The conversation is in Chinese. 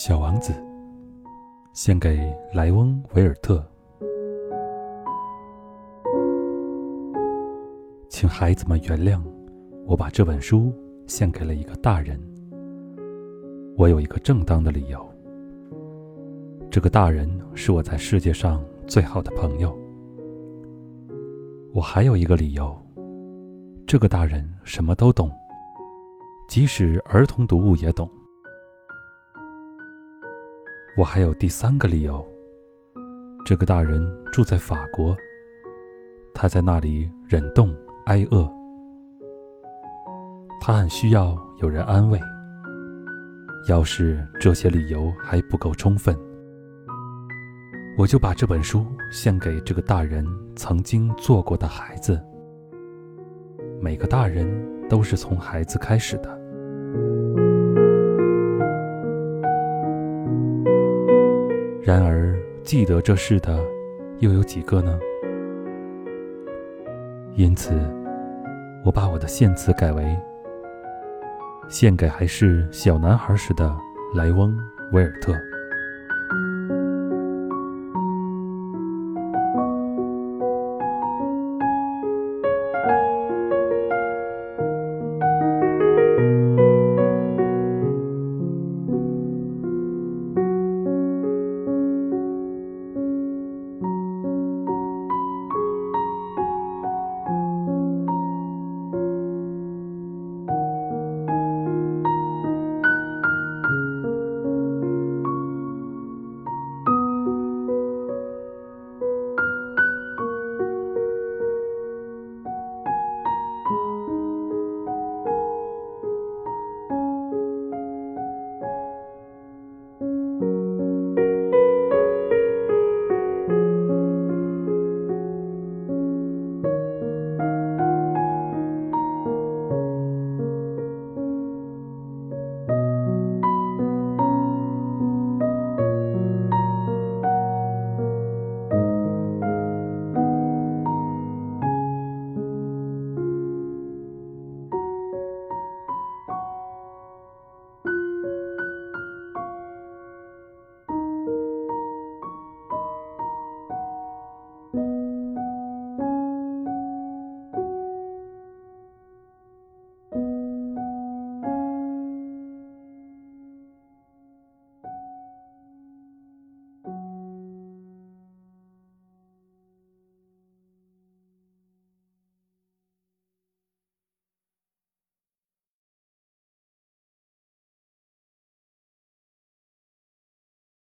小王子，献给莱翁·维尔特。请孩子们原谅，我把这本书献给了一个大人。我有一个正当的理由。这个大人是我在世界上最好的朋友。我还有一个理由。这个大人什么都懂，即使儿童读物也懂。我还有第三个理由。这个大人住在法国，他在那里忍冻挨饿，他很需要有人安慰。要是这些理由还不够充分，我就把这本书献给这个大人曾经做过的孩子。每个大人都是从孩子开始的。然而，记得这事的又有几个呢？因此，我把我的献词改为：献给还是小男孩时的莱翁·维尔特。